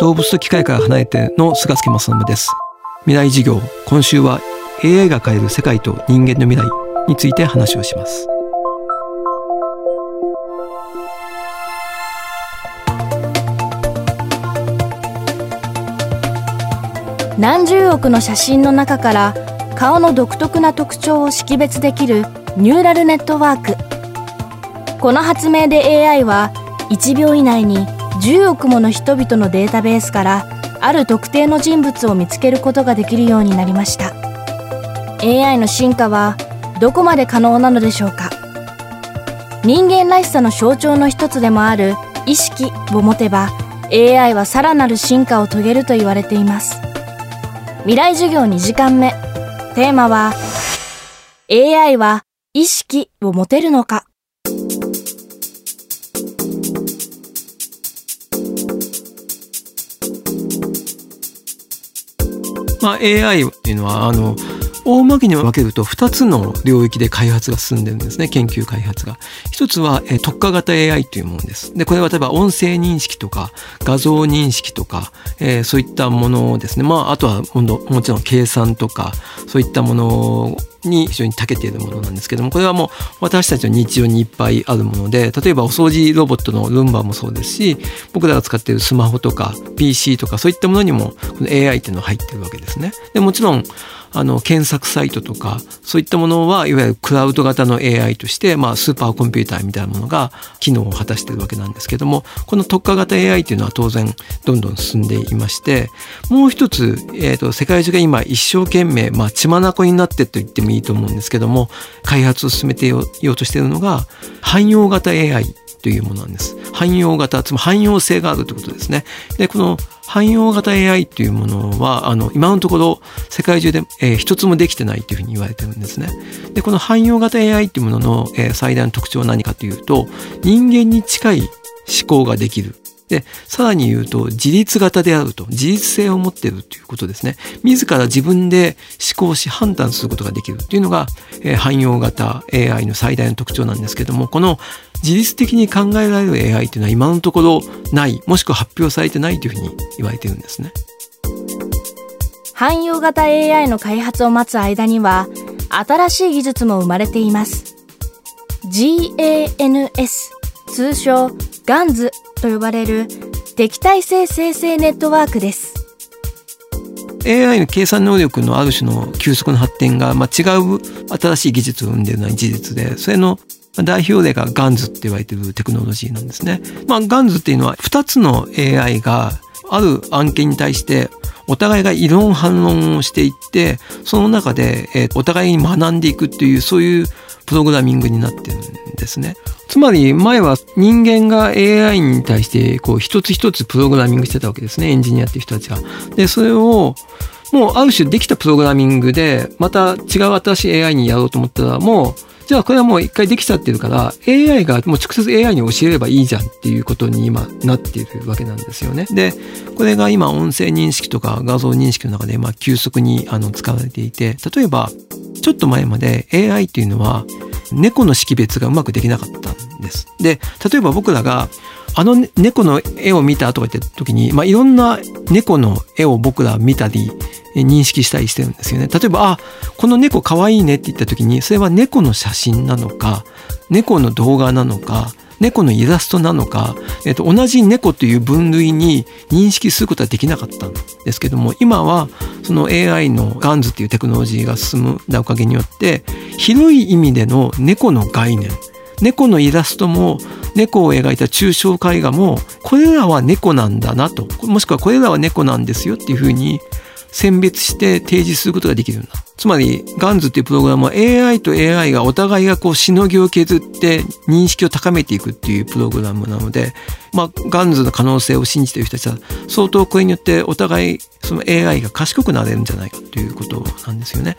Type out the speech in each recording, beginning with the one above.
動物と機械から離れての菅助正信です。未来授業今週は AI が変える世界と人間の未来について話をします。何十億の写真の中から顔の独特な特徴を識別できるニューラルネットワーク。この発明で AI は1秒以内に10億もの人々のデータベースからある特定の人物を見つけることができるようになりました。AI の進化はどこまで可能なのでしょうか。人間らしさの象徴の一つでもある意識を持てば AI はさらなる進化を遂げると言われています。未来授業2時間目。テーマは AI は意識を持てるのか。まあ、AI っていうのはあの大まけに分けると2つの領域で開発が進んでるんですね研究開発が。一つは、特化型 AI というものです。でこれは例えば音声認識とか画像認識とか、えー、そういったものですねまああとはもちろん計算とかそういったものに非常に長けているものなんですけどもこれはもう私たちの日常にいっぱいあるもので例えばお掃除ロボットのルンバもそうですし僕らが使っているスマホとか PC とかそういったものにもこの AI っていうのが入ってるわけですね。でもちろんあの検索サイトとかそういったものはいわゆるクラウド型の AI として、まあ、スーパーコンピューターみたいなものが機能を果たしているわけなんですけどもこの特化型 AI っていうのは当然どんどん進んでいましてもう一つ、えと、世界中が今一生懸命、まあ、血眼になってと言ってもいいと思うんですけども開発を進めてようとしているのが汎用型 AI というものなんです。汎用型、つまり汎用性があるということですね。で、この汎用型 AI っていうものは、あの、今のところ世界中で、えー、一つもできてないというふうに言われてるんですね。で、この汎用型 AI っていうものの、えー、最大の特徴は何かというと、人間に近い思考ができる。で、さらに言うと、自立型であると、自立性を持っているということですね。自ら自分で思考し判断することができるというのが、えー、汎用型 AI の最大の特徴なんですけども、この自律的に考えられる AI というのは今のところない、もしくは発表されてないというふうに言われているんですね。汎用型 AI の開発を待つ間には、新しい技術も生まれています。GANS、通称 GANS と呼ばれる敵対性生成ネットワークです。AI の計算能力のある種の急速な発展が、まあ、違う新しい技術を生んでいるのは事実で、それの代表例が GANS って言われてるテクノロジーなんですね。まあ、GANS っていうのは2つの AI がある案件に対してお互いが異論反論をしていってその中で、お互いに学んでいくっていうそういうプログラミングになってるんですね。つまり前は人間が AI に対してこう一つ一つプログラミングしてたわけですねエンジニアっていう人たちが。でそれをもうある種できたプログラミングでまた違う新しい AI にやろうと思ったらもうじゃあこれはもう一回できちゃってるから AI がもう直接 AI に教えればいいじゃんっていうことに今なっているわけなんですよね。で、これが今音声認識とか画像認識の中でまあ急速にあの使われていて、例えばちょっと前まで AI っていうのは猫の識別がうまくできなかったんです。で、例えば僕らがあの猫の絵を見たとか言った時に、まあ、いろんな猫の絵を僕ら見たり認識したりしてるんですよね。例えば、あ、この猫かわいいねって言った時に、それは猫の写真なのか、猫の動画なのか、猫のイラストなのか、えっと、同じ猫という分類に認識することはできなかったんですけども、今はその AI の GANS っていうテクノロジーが進むおかげによって、広い意味での猫の概念、猫のイラストも猫を描いた抽象絵画もこれらは猫なんだなともしくはこれらは猫なんですよっていうふうに選別して提示することができるんだ。つまり、ガンズっていうプログラムは AI と AI がお互いがこうしのぎを削って認識を高めていくっていうプログラムなので、まあ、ガンズの可能性を信じている人たちは相当これによってお互いその AI が賢くなれるんじゃないかということなんですよね。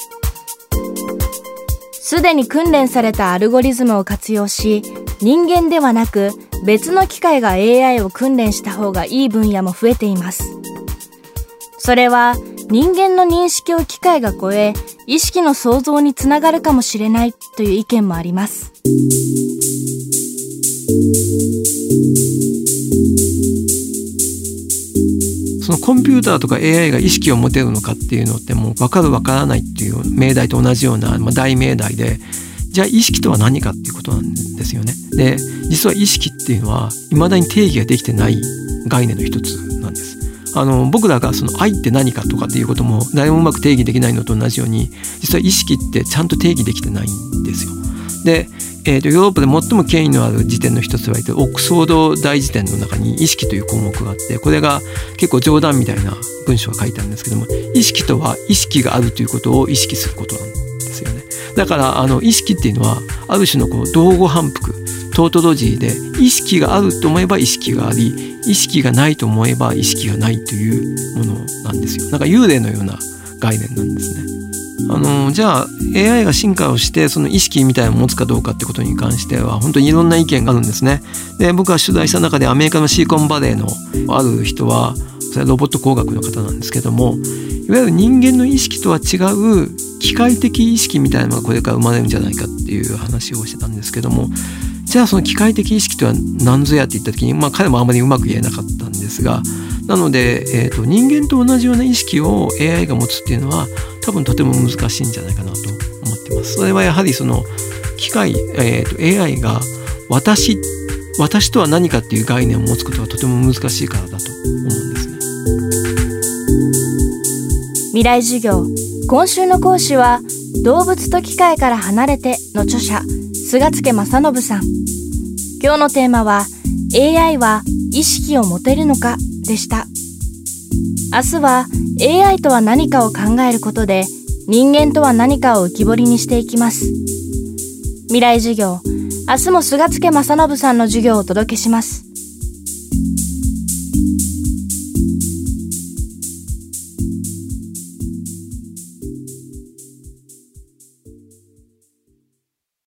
すでに訓練されたアルゴリズムを活用し、人間ではなく別の機械が AI を訓練した方がいい分野も増えています。それは人間の認識を機械が超え、意識の創造につながるかもしれないという意見もあります。そのコンピューターとか AI が意識を持てるのかっていうのってもう分かる分からないっていう命題と同じような、まあ、大命題でじゃあ意識とは何かっていうことなんですよね。で実は意識っていうのは未だに定義ができてない概念の一つ。あの僕らがその愛って何かとかっていうことも誰もうまく定義できないのと同じように実は意識ってちゃんと定義できてないんですよ。で、えーと、ヨーロッパで最も権威のある辞典の一つは言ってオックスフォード大辞典の中に意識という項目があってこれが結構冗談みたいな文章が書いてあるんですけども意識とは意識があるということを意識することなんですよね。だからあの意識っていうのはある種のこう道後反復トートロジーで意識があると思えば意識があり意識がないと思えば意識がないというものなんですよ。なんか幽霊のような概念なんですね。あのじゃあ AI が進化をしてその意識みたいなのを持つかどうかってことに関しては本当にいろんな意見があるんですね。で僕が取材した中でアメリカのシーコンバレーのある人はそれはロボット工学の方なんですけどもいわゆる人間の意識とは違う機械的意識みたいなのがこれから生まれるんじゃないかっていう話をしてたんですけどもじゃあその機械的意識とは何ぞやって言った時に、まあ、彼もあまりうまく言えなかったんですがなので、えーと、人間と同じような意識を AI が持つっていうのは多分とても難しいんじゃないかなと思ってます。それはやはりその機械、えーと、AI が私私とは何かっていう概念を持つことはとても難しいからだと思うんですね。未来授業今週の講師は動物と機械から離れての著者菅助正信さん。今日のテーマは AI は意識を持てるのかでした。明日は AI とは何かを考えることで人間とは何かを浮き彫りにしていきます。未来授業。明日も菅助正信さんの授業をお届けします。